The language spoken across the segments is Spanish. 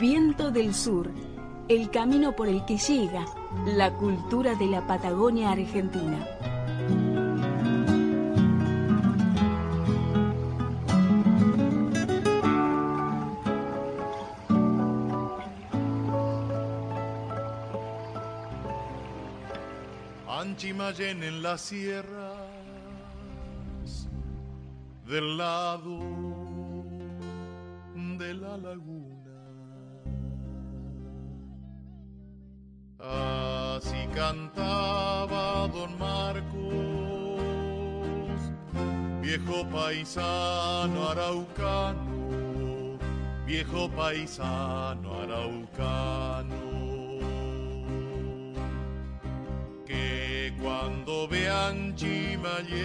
Viento del Sur, el camino por el que llega la cultura de la Patagonia Argentina. Anchimayen en las sierras del lado de la laguna. Cantaba don Marcos, viejo paisano araucano, viejo paisano araucano. Que cuando vean Chimayén,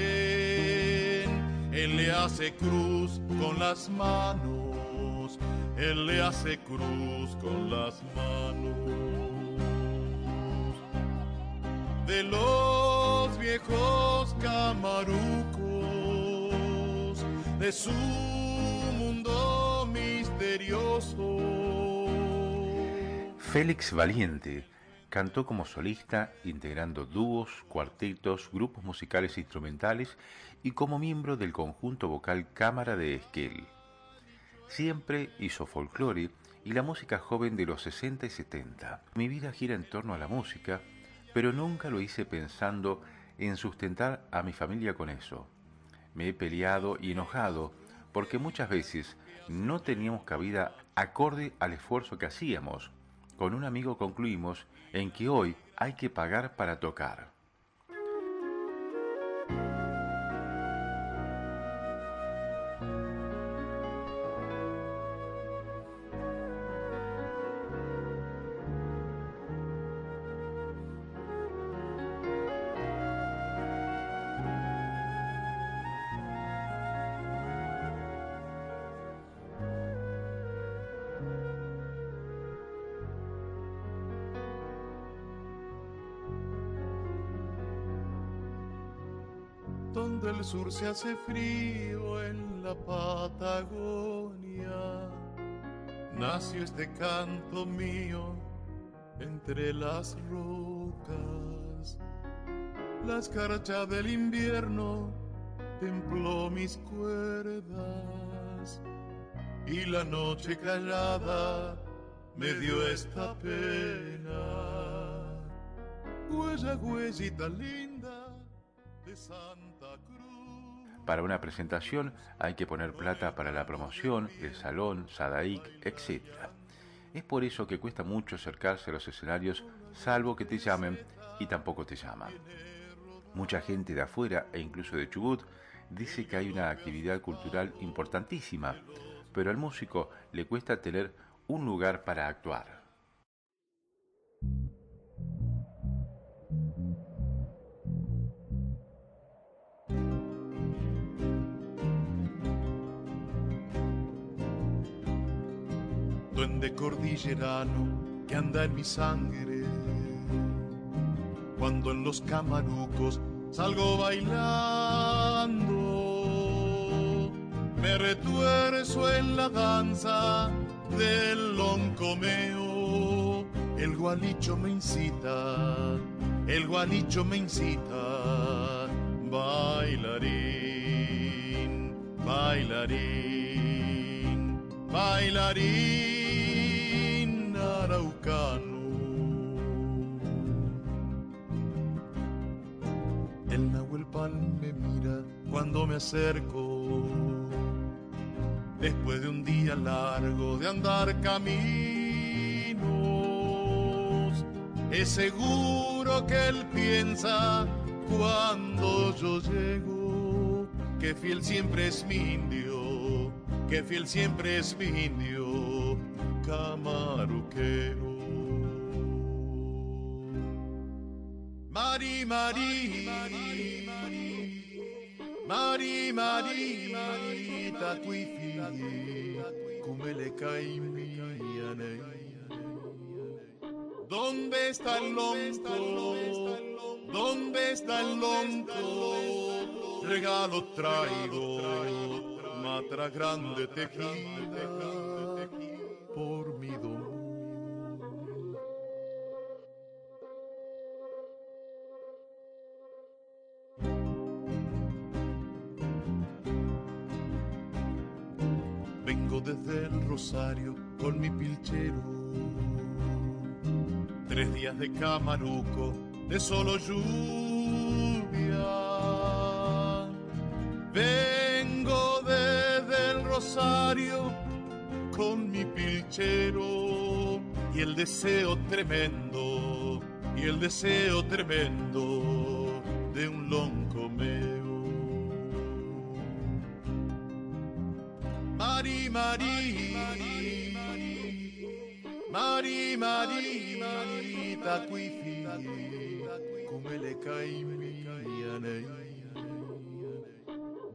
él le hace cruz con las manos, él le hace cruz con las manos los viejos camarucos, de su mundo misterioso. Félix Valiente cantó como solista, integrando dúos, cuartetos, grupos musicales e instrumentales y como miembro del conjunto vocal Cámara de Esquel. Siempre hizo folclore y la música joven de los 60 y 70. Mi vida gira en torno a la música pero nunca lo hice pensando en sustentar a mi familia con eso. Me he peleado y enojado porque muchas veces no teníamos cabida acorde al esfuerzo que hacíamos. Con un amigo concluimos en que hoy hay que pagar para tocar. Donde el sur se hace frío en la Patagonia, nació este canto mío entre las rocas. La escarcha del invierno templó mis cuerdas y la noche callada me dio esta pena. Huella, huellita linda de Santa. Para una presentación hay que poner plata para la promoción, el salón, Sadaic, etc. Es por eso que cuesta mucho acercarse a los escenarios, salvo que te llamen y tampoco te llaman. Mucha gente de afuera e incluso de Chubut dice que hay una actividad cultural importantísima, pero al músico le cuesta tener un lugar para actuar. Cordillerano que anda en mi sangre. Cuando en los camarucos salgo bailando, me retuerzo en la danza del loncomeo. El gualicho me incita, el gualicho me incita, bailarín, bailarín, bailarín Me mira cuando me acerco. Después de un día largo de andar caminos, es seguro que él piensa cuando yo llego que fiel siempre es mi indio, que fiel siempre es mi indio, camaruquero. Mari, Mari, Mari, Mari, Mari, tatui figli, come le caimiane. ¿Dónde está el lonco? ¿Dónde está el lonco? Regalo traigo, matra grande tejida desde el Rosario con mi pilchero. Tres días de camaruco, de solo lluvia. Vengo desde el Rosario con mi pilchero y el deseo tremendo, y el deseo tremendo de un loncomeo. Mari, Mari, Mari, Mari, taquifi, come le.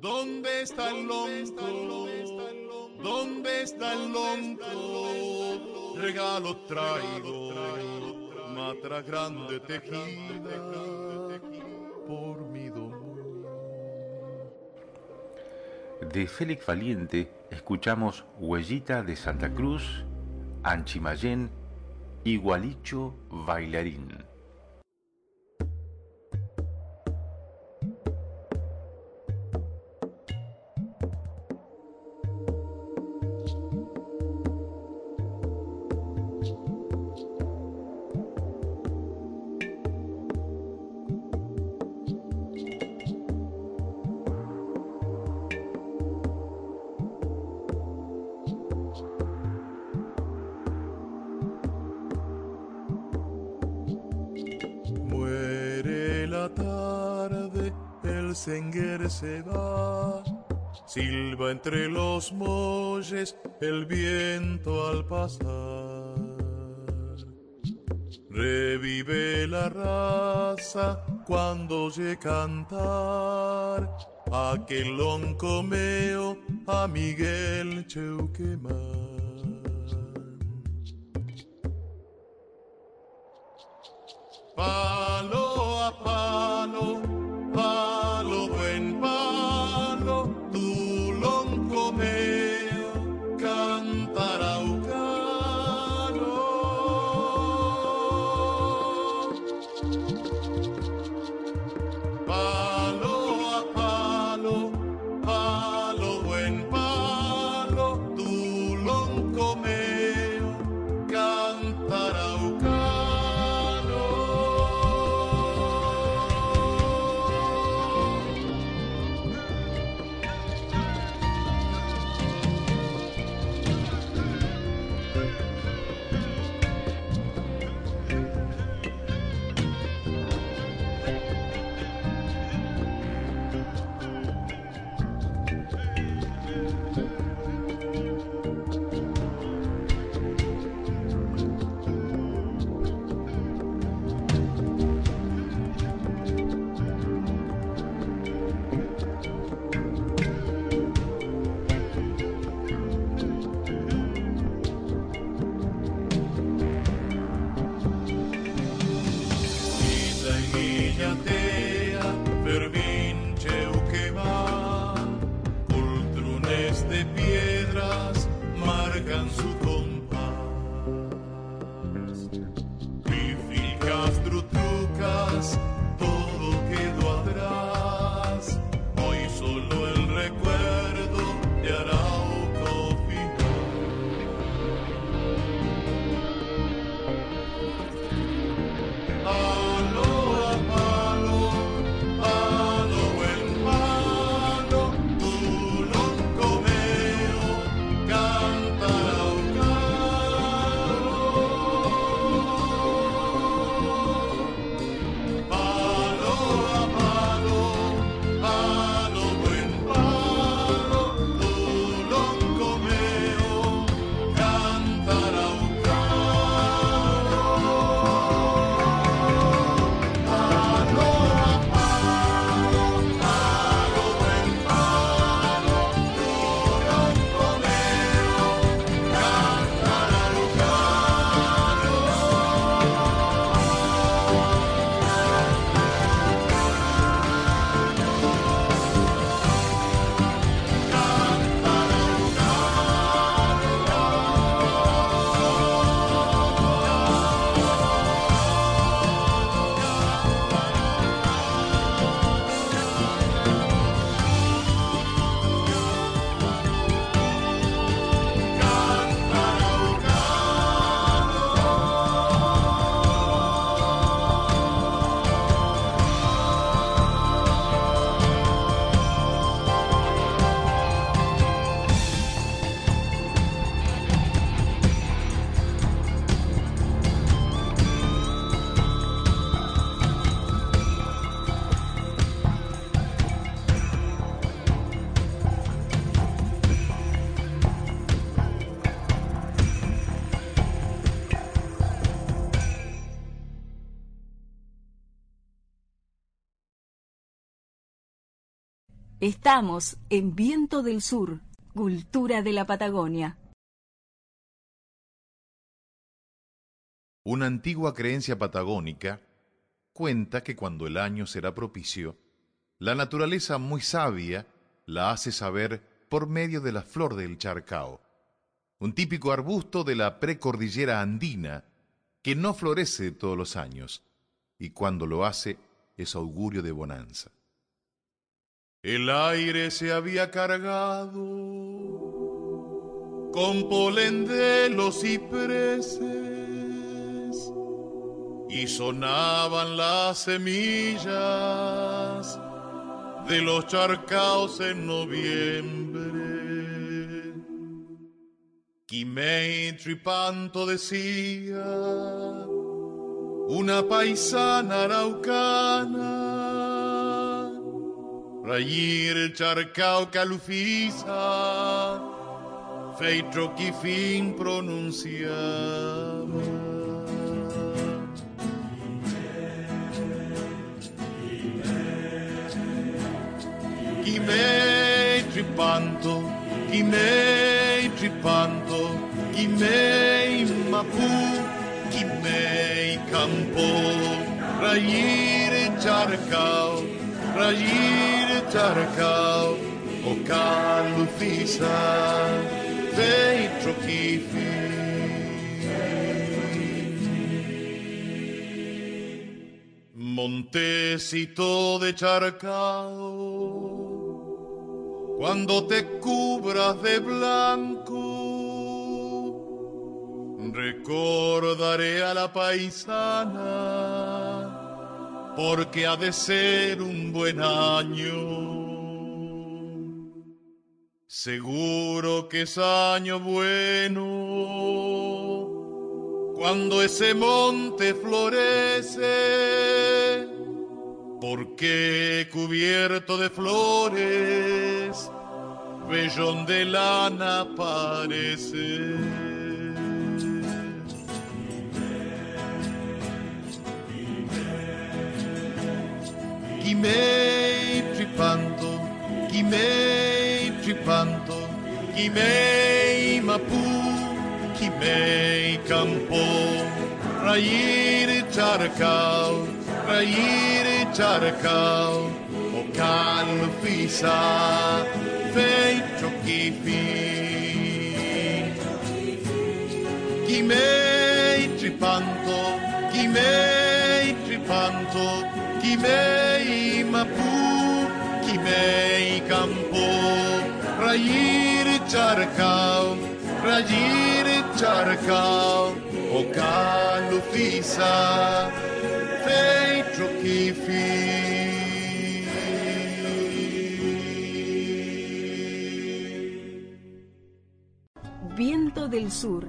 ¿Dónde está el lonco? ¿Dónde está el lonco? Regalo traigo, matra grande tejida De Félix Valiente escuchamos Huellita de Santa Cruz, Anchimayén y Gualicho Bailarín. Se va. Silba entre los molles el viento al pasar. Revive la raza cuando oye cantar aquel loncomeo a Miguel Cheuquemán. Palo Estamos en Viento del Sur, Cultura de la Patagonia. Una antigua creencia patagónica cuenta que cuando el año será propicio, la naturaleza muy sabia la hace saber por medio de la flor del charcao, un típico arbusto de la precordillera andina que no florece todos los años y cuando lo hace es augurio de bonanza. El aire se había cargado con polen de los cipreses y sonaban las semillas de los charcaos en noviembre. Quimei Tripanto decía, una paisana araucana Rayir charcao calufisa, feitro que fin pronunciaba. Quimei tripanto, quimei tripanto, quimei mapu, quimei campo, rayir charcao, rayir tarkau o calufisa feitro kifi Montecito de charcao cuando te cubras de blanco recordaré a la paisana porque ha de ser un buen año. Seguro que es año bueno cuando ese monte florece, porque cubierto de flores, vellón de lana parece. Gimei tripanto, Gimei tripanto, Gimei mapu, Gimei campo, Rairi charcal, Rairi charcal, O can fisa, fei chokifi. Gimei tripanto, Gimei tripanto, Kimei mapu, kimei campo, rayir charcao, rayir charcao, o calufisa, feitro kifi. Viento del Sur,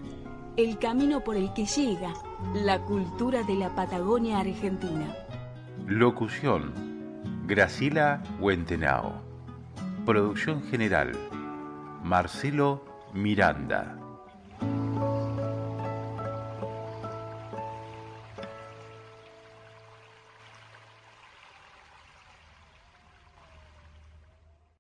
el camino por el que llega la cultura de la Patagonia Argentina. Locución: Gracila Huentenao. Producción general: Marcelo Miranda.